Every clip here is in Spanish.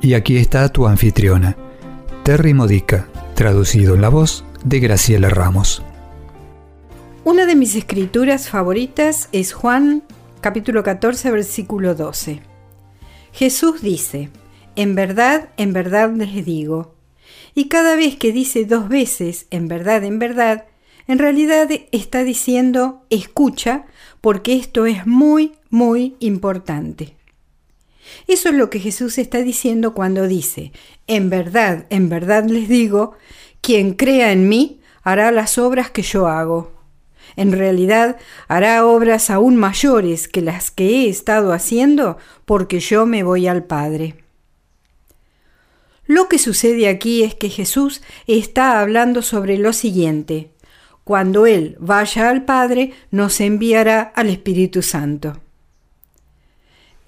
Y aquí está tu anfitriona, Terry Modica, traducido en la voz de Graciela Ramos. Una de mis escrituras favoritas es Juan capítulo 14 versículo 12. Jesús dice, en verdad, en verdad les digo. Y cada vez que dice dos veces, en verdad, en verdad, en realidad está diciendo, escucha, porque esto es muy, muy importante. Eso es lo que Jesús está diciendo cuando dice, en verdad, en verdad les digo, quien crea en mí hará las obras que yo hago. En realidad hará obras aún mayores que las que he estado haciendo porque yo me voy al Padre. Lo que sucede aquí es que Jesús está hablando sobre lo siguiente. Cuando Él vaya al Padre, nos enviará al Espíritu Santo.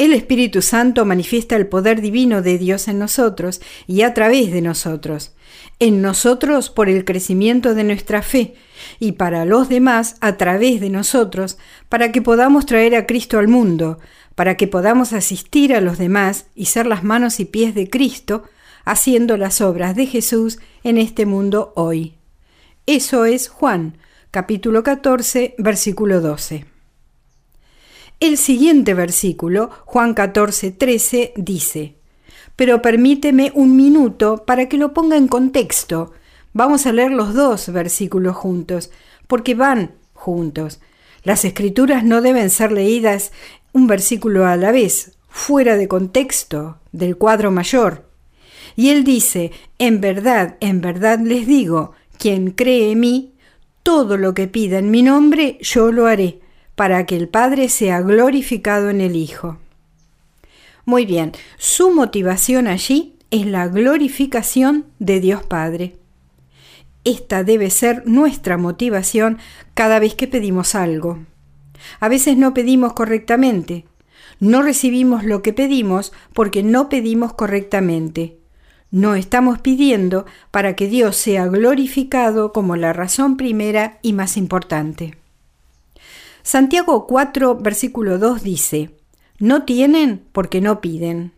El Espíritu Santo manifiesta el poder divino de Dios en nosotros y a través de nosotros, en nosotros por el crecimiento de nuestra fe y para los demás a través de nosotros, para que podamos traer a Cristo al mundo, para que podamos asistir a los demás y ser las manos y pies de Cristo, haciendo las obras de Jesús en este mundo hoy. Eso es Juan, capítulo 14, versículo 12. El siguiente versículo, Juan 14, 13, dice, pero permíteme un minuto para que lo ponga en contexto. Vamos a leer los dos versículos juntos, porque van juntos. Las escrituras no deben ser leídas un versículo a la vez, fuera de contexto, del cuadro mayor. Y él dice, en verdad, en verdad les digo, quien cree en mí, todo lo que pida en mi nombre, yo lo haré para que el Padre sea glorificado en el Hijo. Muy bien, su motivación allí es la glorificación de Dios Padre. Esta debe ser nuestra motivación cada vez que pedimos algo. A veces no pedimos correctamente. No recibimos lo que pedimos porque no pedimos correctamente. No estamos pidiendo para que Dios sea glorificado como la razón primera y más importante. Santiago 4, versículo 2 dice, no tienen porque no piden.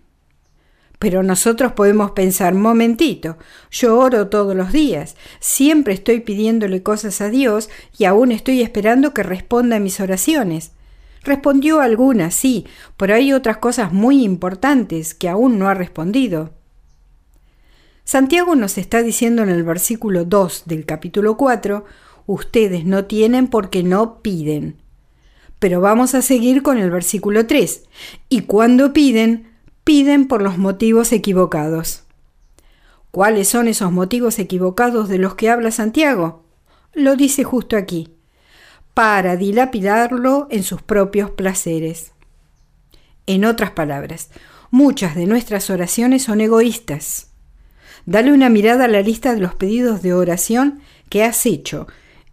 Pero nosotros podemos pensar, momentito, yo oro todos los días, siempre estoy pidiéndole cosas a Dios y aún estoy esperando que responda a mis oraciones. Respondió algunas, sí, pero hay otras cosas muy importantes que aún no ha respondido. Santiago nos está diciendo en el versículo 2 del capítulo 4, ustedes no tienen porque no piden. Pero vamos a seguir con el versículo 3. Y cuando piden, piden por los motivos equivocados. ¿Cuáles son esos motivos equivocados de los que habla Santiago? Lo dice justo aquí. Para dilapidarlo en sus propios placeres. En otras palabras, muchas de nuestras oraciones son egoístas. Dale una mirada a la lista de los pedidos de oración que has hecho,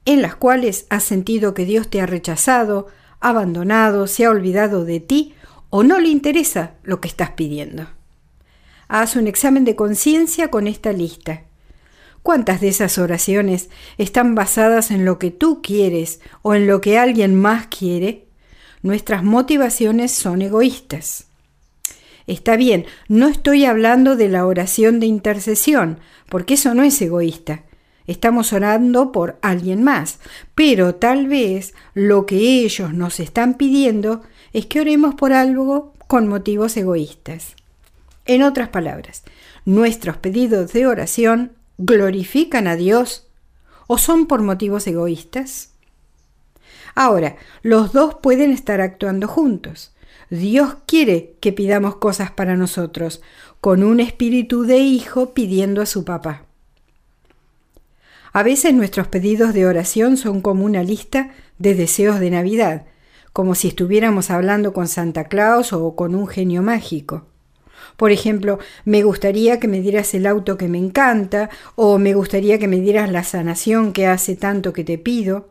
en las cuales has sentido que Dios te ha rechazado, abandonado, se ha olvidado de ti o no le interesa lo que estás pidiendo. Haz un examen de conciencia con esta lista. ¿Cuántas de esas oraciones están basadas en lo que tú quieres o en lo que alguien más quiere? Nuestras motivaciones son egoístas. Está bien, no estoy hablando de la oración de intercesión, porque eso no es egoísta. Estamos orando por alguien más, pero tal vez lo que ellos nos están pidiendo es que oremos por algo con motivos egoístas. En otras palabras, nuestros pedidos de oración glorifican a Dios o son por motivos egoístas. Ahora, los dos pueden estar actuando juntos. Dios quiere que pidamos cosas para nosotros, con un espíritu de hijo pidiendo a su papá. A veces nuestros pedidos de oración son como una lista de deseos de Navidad, como si estuviéramos hablando con Santa Claus o con un genio mágico. Por ejemplo, me gustaría que me dieras el auto que me encanta o me gustaría que me dieras la sanación que hace tanto que te pido.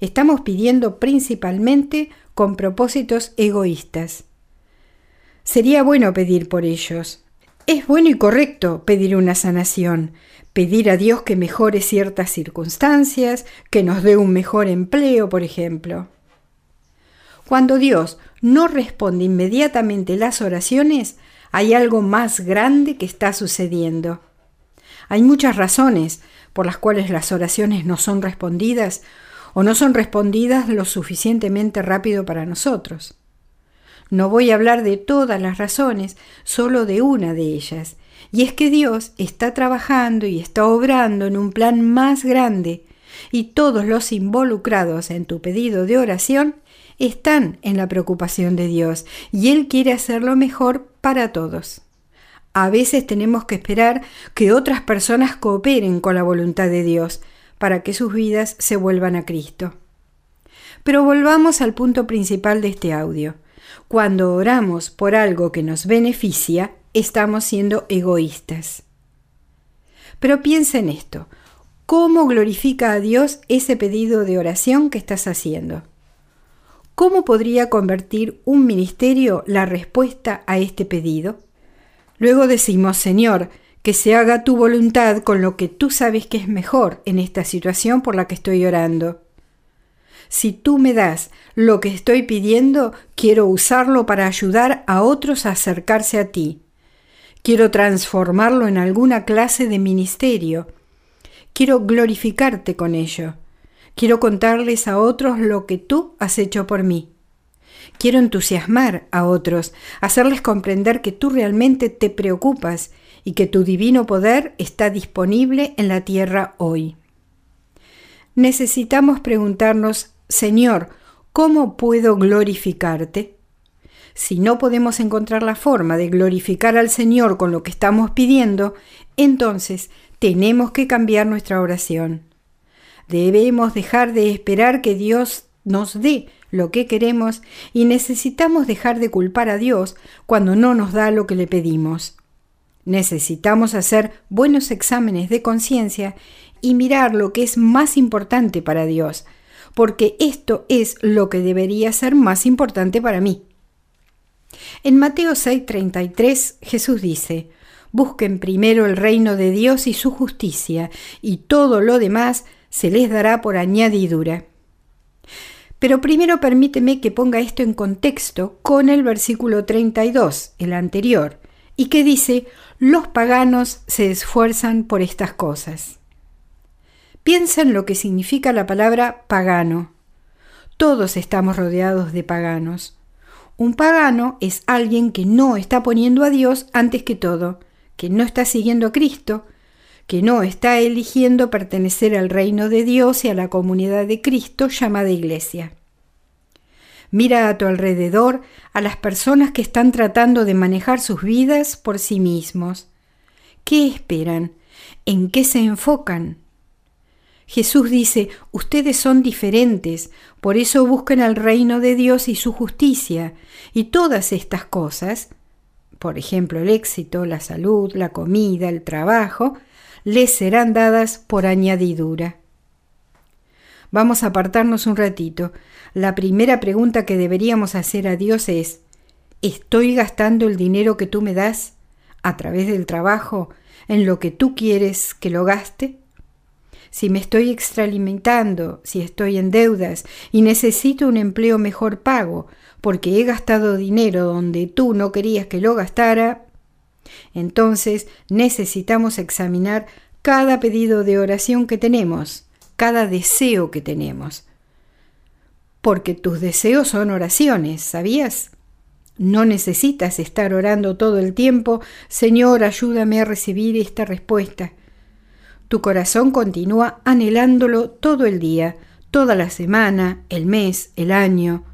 Estamos pidiendo principalmente con propósitos egoístas. Sería bueno pedir por ellos. Es bueno y correcto pedir una sanación, pedir a Dios que mejore ciertas circunstancias, que nos dé un mejor empleo, por ejemplo. Cuando Dios no responde inmediatamente las oraciones, hay algo más grande que está sucediendo. Hay muchas razones por las cuales las oraciones no son respondidas o no son respondidas lo suficientemente rápido para nosotros. No voy a hablar de todas las razones, solo de una de ellas, y es que Dios está trabajando y está obrando en un plan más grande, y todos los involucrados en tu pedido de oración están en la preocupación de Dios, y Él quiere hacerlo mejor para todos. A veces tenemos que esperar que otras personas cooperen con la voluntad de Dios para que sus vidas se vuelvan a Cristo. Pero volvamos al punto principal de este audio. Cuando oramos por algo que nos beneficia, estamos siendo egoístas. Pero piensa en esto. ¿Cómo glorifica a Dios ese pedido de oración que estás haciendo? ¿Cómo podría convertir un ministerio la respuesta a este pedido? Luego decimos, Señor, que se haga tu voluntad con lo que tú sabes que es mejor en esta situación por la que estoy orando. Si tú me das lo que estoy pidiendo, quiero usarlo para ayudar a otros a acercarse a ti. Quiero transformarlo en alguna clase de ministerio. Quiero glorificarte con ello. Quiero contarles a otros lo que tú has hecho por mí. Quiero entusiasmar a otros, hacerles comprender que tú realmente te preocupas y que tu divino poder está disponible en la tierra hoy. Necesitamos preguntarnos, Señor, ¿cómo puedo glorificarte? Si no podemos encontrar la forma de glorificar al Señor con lo que estamos pidiendo, entonces tenemos que cambiar nuestra oración. Debemos dejar de esperar que Dios nos dé lo que queremos y necesitamos dejar de culpar a Dios cuando no nos da lo que le pedimos. Necesitamos hacer buenos exámenes de conciencia y mirar lo que es más importante para Dios, porque esto es lo que debería ser más importante para mí. En Mateo 6:33 Jesús dice, Busquen primero el reino de Dios y su justicia, y todo lo demás se les dará por añadidura. Pero primero permíteme que ponga esto en contexto con el versículo 32, el anterior, y que dice, los paganos se esfuerzan por estas cosas. Piensa en lo que significa la palabra pagano. Todos estamos rodeados de paganos. Un pagano es alguien que no está poniendo a Dios antes que todo, que no está siguiendo a Cristo, que no está eligiendo pertenecer al reino de Dios y a la comunidad de Cristo llamada Iglesia. Mira a tu alrededor a las personas que están tratando de manejar sus vidas por sí mismos. ¿Qué esperan? ¿En qué se enfocan? Jesús dice, ustedes son diferentes, por eso busquen el reino de Dios y su justicia, y todas estas cosas, por ejemplo el éxito, la salud, la comida, el trabajo, les serán dadas por añadidura. Vamos a apartarnos un ratito. La primera pregunta que deberíamos hacer a Dios es, ¿estoy gastando el dinero que tú me das a través del trabajo en lo que tú quieres que lo gaste? Si me estoy extralimentando, si estoy en deudas y necesito un empleo mejor pago, porque he gastado dinero donde tú no querías que lo gastara, entonces necesitamos examinar cada pedido de oración que tenemos, cada deseo que tenemos. Porque tus deseos son oraciones, ¿sabías? No necesitas estar orando todo el tiempo, Señor, ayúdame a recibir esta respuesta. Tu corazón continúa anhelándolo todo el día, toda la semana, el mes, el año.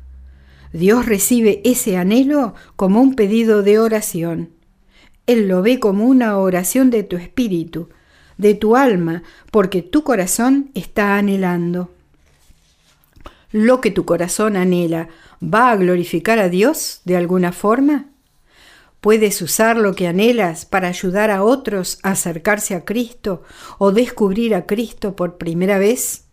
Dios recibe ese anhelo como un pedido de oración. Él lo ve como una oración de tu espíritu, de tu alma, porque tu corazón está anhelando. ¿Lo que tu corazón anhela va a glorificar a Dios de alguna forma? ¿Puedes usar lo que anhelas para ayudar a otros a acercarse a Cristo o descubrir a Cristo por primera vez?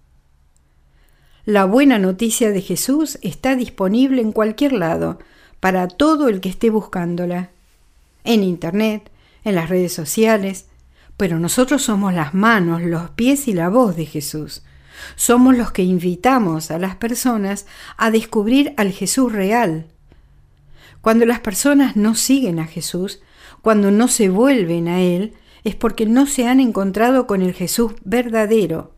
La buena noticia de Jesús está disponible en cualquier lado, para todo el que esté buscándola. En Internet, en las redes sociales, pero nosotros somos las manos, los pies y la voz de Jesús. Somos los que invitamos a las personas a descubrir al Jesús real, cuando las personas no siguen a Jesús, cuando no se vuelven a Él, es porque no se han encontrado con el Jesús verdadero,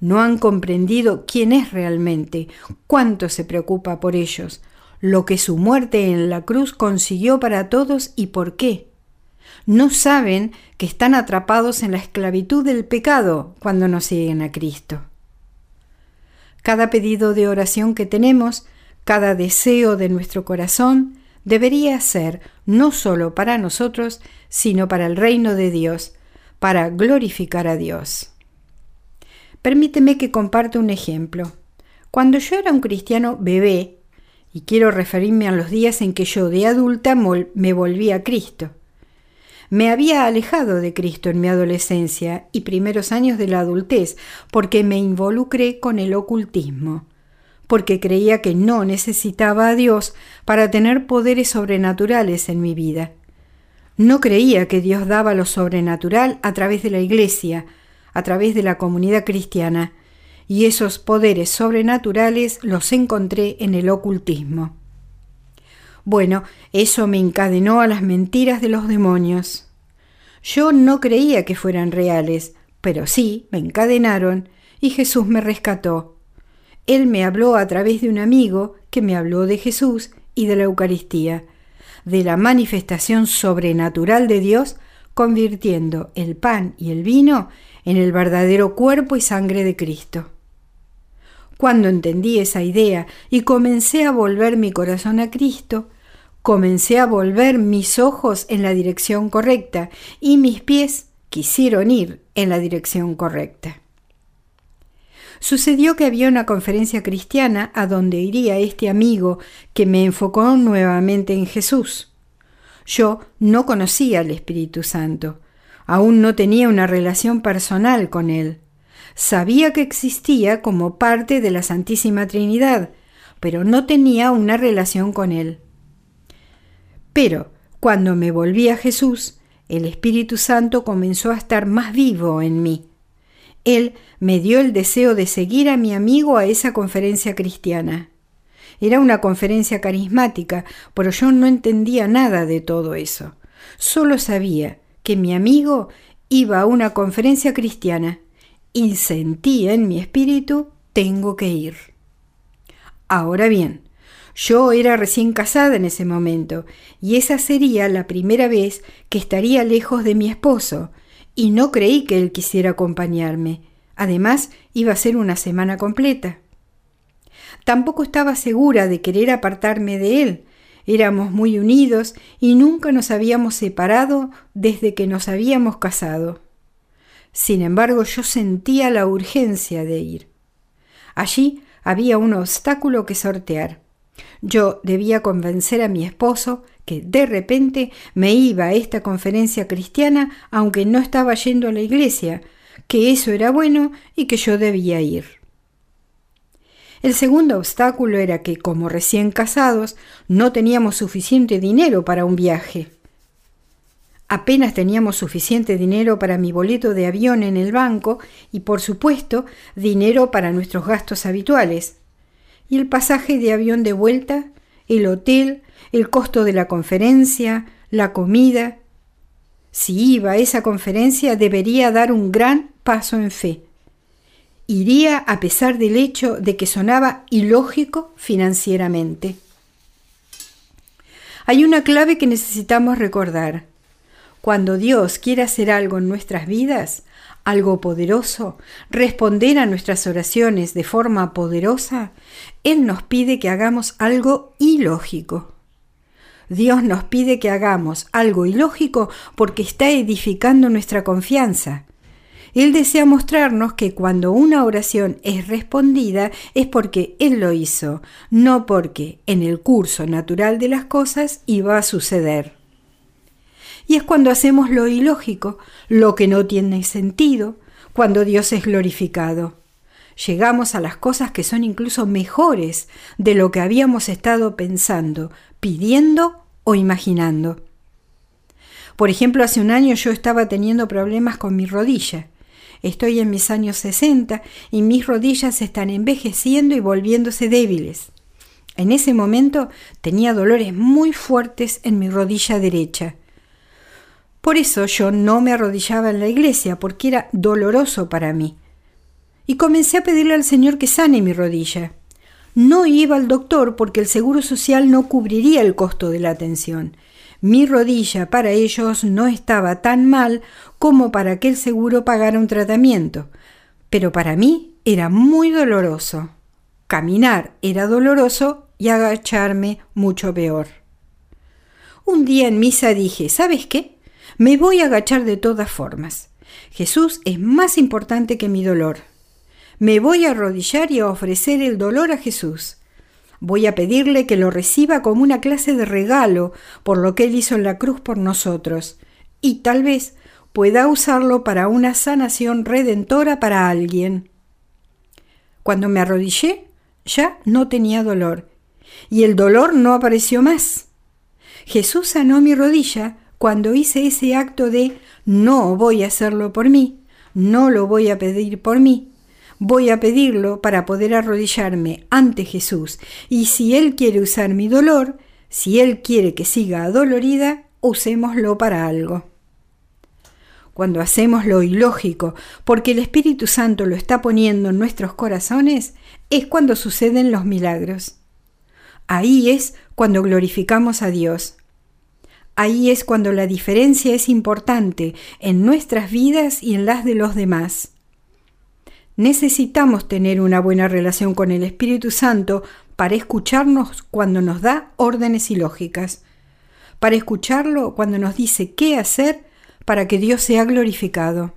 no han comprendido quién es realmente, cuánto se preocupa por ellos, lo que su muerte en la cruz consiguió para todos y por qué. No saben que están atrapados en la esclavitud del pecado cuando no siguen a Cristo. Cada pedido de oración que tenemos, cada deseo de nuestro corazón, debería ser no solo para nosotros, sino para el reino de Dios, para glorificar a Dios. Permíteme que comparte un ejemplo. Cuando yo era un cristiano bebé, y quiero referirme a los días en que yo de adulta me volví a Cristo, me había alejado de Cristo en mi adolescencia y primeros años de la adultez porque me involucré con el ocultismo porque creía que no necesitaba a Dios para tener poderes sobrenaturales en mi vida. No creía que Dios daba lo sobrenatural a través de la Iglesia, a través de la comunidad cristiana, y esos poderes sobrenaturales los encontré en el ocultismo. Bueno, eso me encadenó a las mentiras de los demonios. Yo no creía que fueran reales, pero sí me encadenaron y Jesús me rescató él me habló a través de un amigo que me habló de Jesús y de la Eucaristía, de la manifestación sobrenatural de Dios, convirtiendo el pan y el vino en el verdadero cuerpo y sangre de Cristo. Cuando entendí esa idea y comencé a volver mi corazón a Cristo, comencé a volver mis ojos en la dirección correcta y mis pies quisieron ir en la dirección correcta. Sucedió que había una conferencia cristiana a donde iría este amigo que me enfocó nuevamente en Jesús. Yo no conocía al Espíritu Santo, aún no tenía una relación personal con él. Sabía que existía como parte de la Santísima Trinidad, pero no tenía una relación con él. Pero cuando me volví a Jesús, el Espíritu Santo comenzó a estar más vivo en mí. Él me dio el deseo de seguir a mi amigo a esa conferencia cristiana. Era una conferencia carismática, pero yo no entendía nada de todo eso. Solo sabía que mi amigo iba a una conferencia cristiana y sentía en mi espíritu tengo que ir. Ahora bien, yo era recién casada en ese momento y esa sería la primera vez que estaría lejos de mi esposo, y no creí que él quisiera acompañarme. Además, iba a ser una semana completa. Tampoco estaba segura de querer apartarme de él. Éramos muy unidos y nunca nos habíamos separado desde que nos habíamos casado. Sin embargo, yo sentía la urgencia de ir. Allí había un obstáculo que sortear. Yo debía convencer a mi esposo que de repente me iba a esta conferencia cristiana aunque no estaba yendo a la iglesia, que eso era bueno y que yo debía ir. El segundo obstáculo era que, como recién casados, no teníamos suficiente dinero para un viaje. Apenas teníamos suficiente dinero para mi boleto de avión en el banco y, por supuesto, dinero para nuestros gastos habituales. Y el pasaje de avión de vuelta, el hotel, el costo de la conferencia, la comida. Si iba a esa conferencia debería dar un gran paso en fe. Iría a pesar del hecho de que sonaba ilógico financieramente. Hay una clave que necesitamos recordar. Cuando Dios quiere hacer algo en nuestras vidas, algo poderoso, responder a nuestras oraciones de forma poderosa, Él nos pide que hagamos algo ilógico. Dios nos pide que hagamos algo ilógico porque está edificando nuestra confianza. Él desea mostrarnos que cuando una oración es respondida es porque Él lo hizo, no porque en el curso natural de las cosas iba a suceder. Y es cuando hacemos lo ilógico, lo que no tiene sentido, cuando Dios es glorificado. Llegamos a las cosas que son incluso mejores de lo que habíamos estado pensando, pidiendo o imaginando. Por ejemplo, hace un año yo estaba teniendo problemas con mi rodilla. Estoy en mis años 60 y mis rodillas están envejeciendo y volviéndose débiles. En ese momento tenía dolores muy fuertes en mi rodilla derecha. Por eso yo no me arrodillaba en la iglesia, porque era doloroso para mí. Y comencé a pedirle al Señor que sane mi rodilla. No iba al doctor porque el Seguro Social no cubriría el costo de la atención. Mi rodilla para ellos no estaba tan mal como para que el seguro pagara un tratamiento, pero para mí era muy doloroso. Caminar era doloroso y agacharme mucho peor. Un día en misa dije, ¿sabes qué? Me voy a agachar de todas formas. Jesús es más importante que mi dolor. Me voy a arrodillar y a ofrecer el dolor a Jesús. Voy a pedirle que lo reciba como una clase de regalo por lo que Él hizo en la cruz por nosotros, y tal vez pueda usarlo para una sanación redentora para alguien. Cuando me arrodillé, ya no tenía dolor, y el dolor no apareció más. Jesús sanó mi rodilla cuando hice ese acto de no voy a hacerlo por mí, no lo voy a pedir por mí, voy a pedirlo para poder arrodillarme ante Jesús, y si Él quiere usar mi dolor, si Él quiere que siga adolorida, usémoslo para algo. Cuando hacemos lo ilógico, porque el Espíritu Santo lo está poniendo en nuestros corazones, es cuando suceden los milagros. Ahí es cuando glorificamos a Dios. Ahí es cuando la diferencia es importante en nuestras vidas y en las de los demás. Necesitamos tener una buena relación con el Espíritu Santo para escucharnos cuando nos da órdenes ilógicas, para escucharlo cuando nos dice qué hacer para que Dios sea glorificado.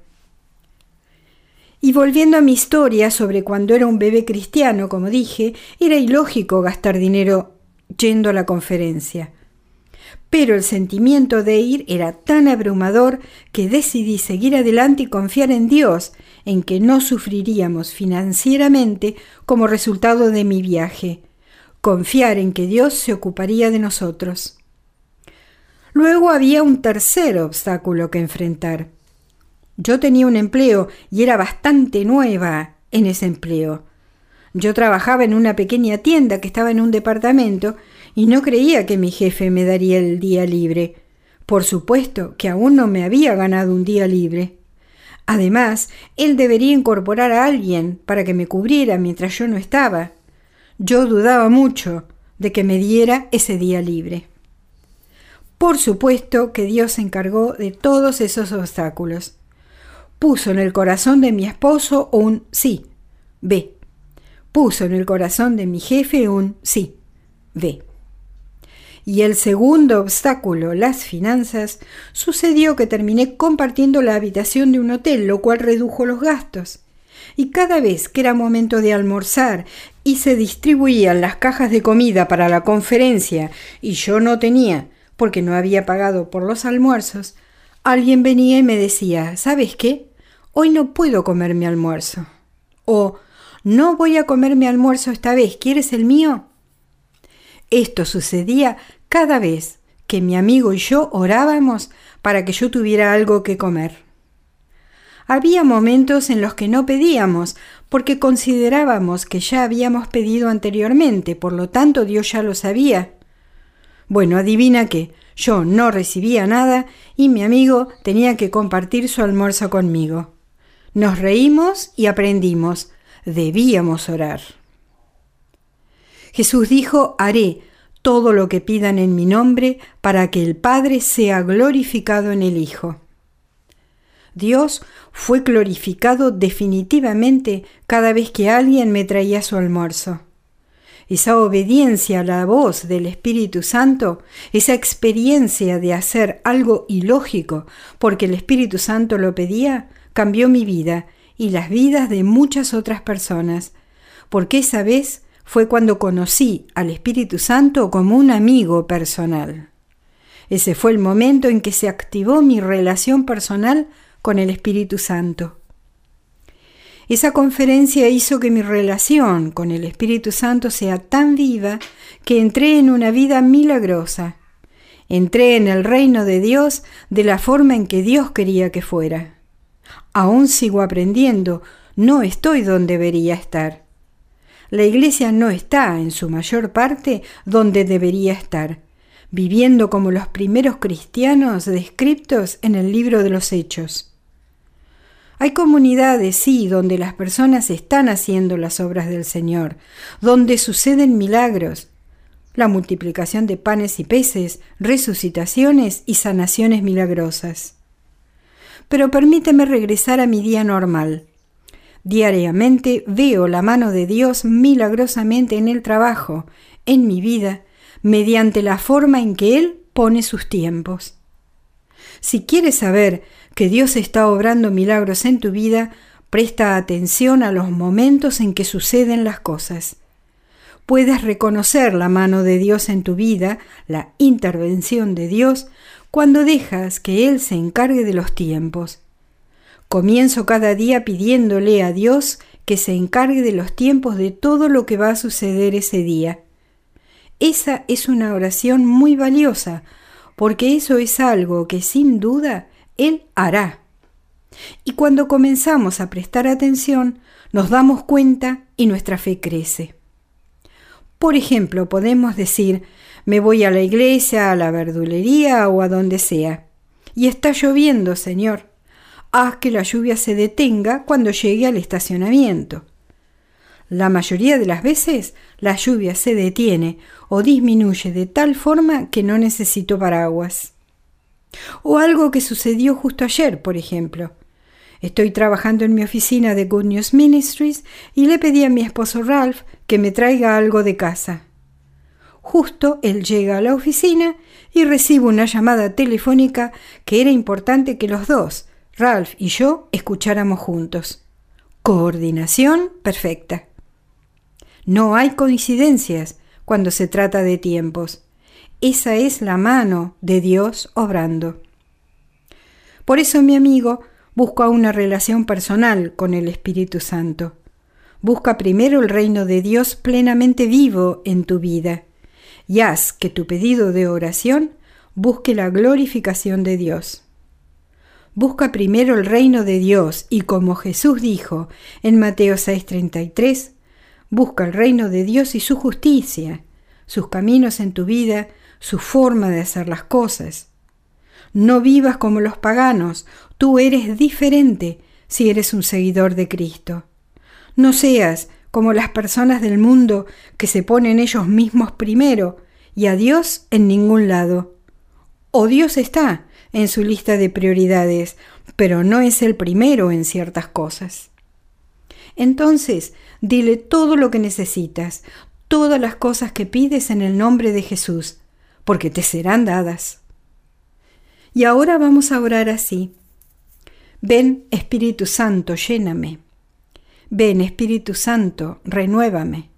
Y volviendo a mi historia sobre cuando era un bebé cristiano, como dije, era ilógico gastar dinero yendo a la conferencia. Pero el sentimiento de ir era tan abrumador que decidí seguir adelante y confiar en Dios en que no sufriríamos financieramente como resultado de mi viaje, confiar en que Dios se ocuparía de nosotros. Luego había un tercer obstáculo que enfrentar. Yo tenía un empleo y era bastante nueva en ese empleo. Yo trabajaba en una pequeña tienda que estaba en un departamento y no creía que mi jefe me daría el día libre. Por supuesto que aún no me había ganado un día libre. Además, él debería incorporar a alguien para que me cubriera mientras yo no estaba. Yo dudaba mucho de que me diera ese día libre. Por supuesto que Dios se encargó de todos esos obstáculos. Puso en el corazón de mi esposo un sí, ve. Puso en el corazón de mi jefe un sí, ve. Y el segundo obstáculo, las finanzas, sucedió que terminé compartiendo la habitación de un hotel, lo cual redujo los gastos. Y cada vez que era momento de almorzar y se distribuían las cajas de comida para la conferencia y yo no tenía, porque no había pagado por los almuerzos, alguien venía y me decía, ¿sabes qué? Hoy no puedo comer mi almuerzo. O, no voy a comer mi almuerzo esta vez, ¿quieres el mío? Esto sucedía cada vez que mi amigo y yo orábamos para que yo tuviera algo que comer. Había momentos en los que no pedíamos, porque considerábamos que ya habíamos pedido anteriormente, por lo tanto Dios ya lo sabía. Bueno, adivina qué, yo no recibía nada y mi amigo tenía que compartir su almuerzo conmigo. Nos reímos y aprendimos, debíamos orar. Jesús dijo, haré todo lo que pidan en mi nombre para que el Padre sea glorificado en el Hijo. Dios fue glorificado definitivamente cada vez que alguien me traía su almuerzo. Esa obediencia a la voz del Espíritu Santo, esa experiencia de hacer algo ilógico porque el Espíritu Santo lo pedía, cambió mi vida y las vidas de muchas otras personas, porque esa vez fue cuando conocí al Espíritu Santo como un amigo personal. Ese fue el momento en que se activó mi relación personal con el Espíritu Santo. Esa conferencia hizo que mi relación con el Espíritu Santo sea tan viva que entré en una vida milagrosa. Entré en el reino de Dios de la forma en que Dios quería que fuera. Aún sigo aprendiendo, no estoy donde debería estar. La iglesia no está, en su mayor parte, donde debería estar, viviendo como los primeros cristianos descriptos en el libro de los Hechos. Hay comunidades, sí, donde las personas están haciendo las obras del Señor, donde suceden milagros, la multiplicación de panes y peces, resucitaciones y sanaciones milagrosas. Pero permíteme regresar a mi día normal. Diariamente veo la mano de Dios milagrosamente en el trabajo, en mi vida, mediante la forma en que Él pone sus tiempos. Si quieres saber que Dios está obrando milagros en tu vida, presta atención a los momentos en que suceden las cosas. Puedes reconocer la mano de Dios en tu vida, la intervención de Dios, cuando dejas que Él se encargue de los tiempos. Comienzo cada día pidiéndole a Dios que se encargue de los tiempos de todo lo que va a suceder ese día. Esa es una oración muy valiosa, porque eso es algo que sin duda él hará. Y cuando comenzamos a prestar atención, nos damos cuenta y nuestra fe crece. Por ejemplo, podemos decir, me voy a la iglesia, a la verdulería o a donde sea. Y está lloviendo, Señor. Haz que la lluvia se detenga cuando llegue al estacionamiento. La mayoría de las veces la lluvia se detiene o disminuye de tal forma que no necesito paraguas. O algo que sucedió justo ayer, por ejemplo. Estoy trabajando en mi oficina de Good News Ministries y le pedí a mi esposo Ralph que me traiga algo de casa. Justo él llega a la oficina y recibo una llamada telefónica que era importante que los dos, Ralph y yo, escucháramos juntos. Coordinación perfecta. No hay coincidencias cuando se trata de tiempos. Esa es la mano de Dios obrando. Por eso, mi amigo, busca una relación personal con el Espíritu Santo. Busca primero el reino de Dios plenamente vivo en tu vida y haz que tu pedido de oración busque la glorificación de Dios. Busca primero el reino de Dios y como Jesús dijo en Mateo 6:33, busca el reino de Dios y su justicia, sus caminos en tu vida su forma de hacer las cosas. No vivas como los paganos, tú eres diferente si eres un seguidor de Cristo. No seas como las personas del mundo que se ponen ellos mismos primero y a Dios en ningún lado. O Dios está en su lista de prioridades, pero no es el primero en ciertas cosas. Entonces, dile todo lo que necesitas, todas las cosas que pides en el nombre de Jesús, porque te serán dadas. Y ahora vamos a orar así. Ven Espíritu Santo, lléname. Ven Espíritu Santo, renuévame.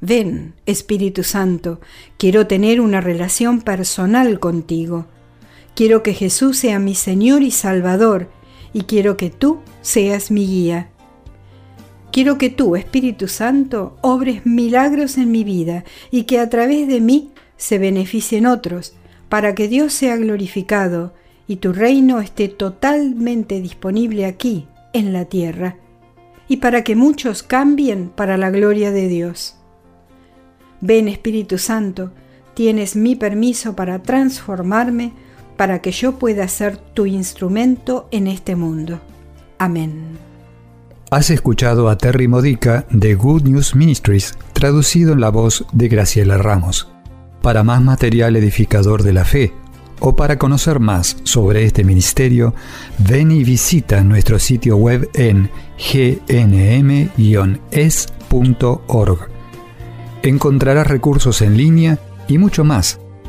Ven Espíritu Santo, quiero tener una relación personal contigo. Quiero que Jesús sea mi Señor y Salvador y quiero que tú seas mi guía. Quiero que tú, Espíritu Santo, obres milagros en mi vida y que a través de mí se beneficien otros, para que Dios sea glorificado y tu reino esté totalmente disponible aquí, en la tierra, y para que muchos cambien para la gloria de Dios. Ven Espíritu Santo, tienes mi permiso para transformarme, para que yo pueda ser tu instrumento en este mundo. Amén. Has escuchado a Terry Modica de Good News Ministries, traducido en la voz de Graciela Ramos. Para más material edificador de la fe o para conocer más sobre este ministerio, ven y visita nuestro sitio web en gnm-es.org. Encontrarás recursos en línea y mucho más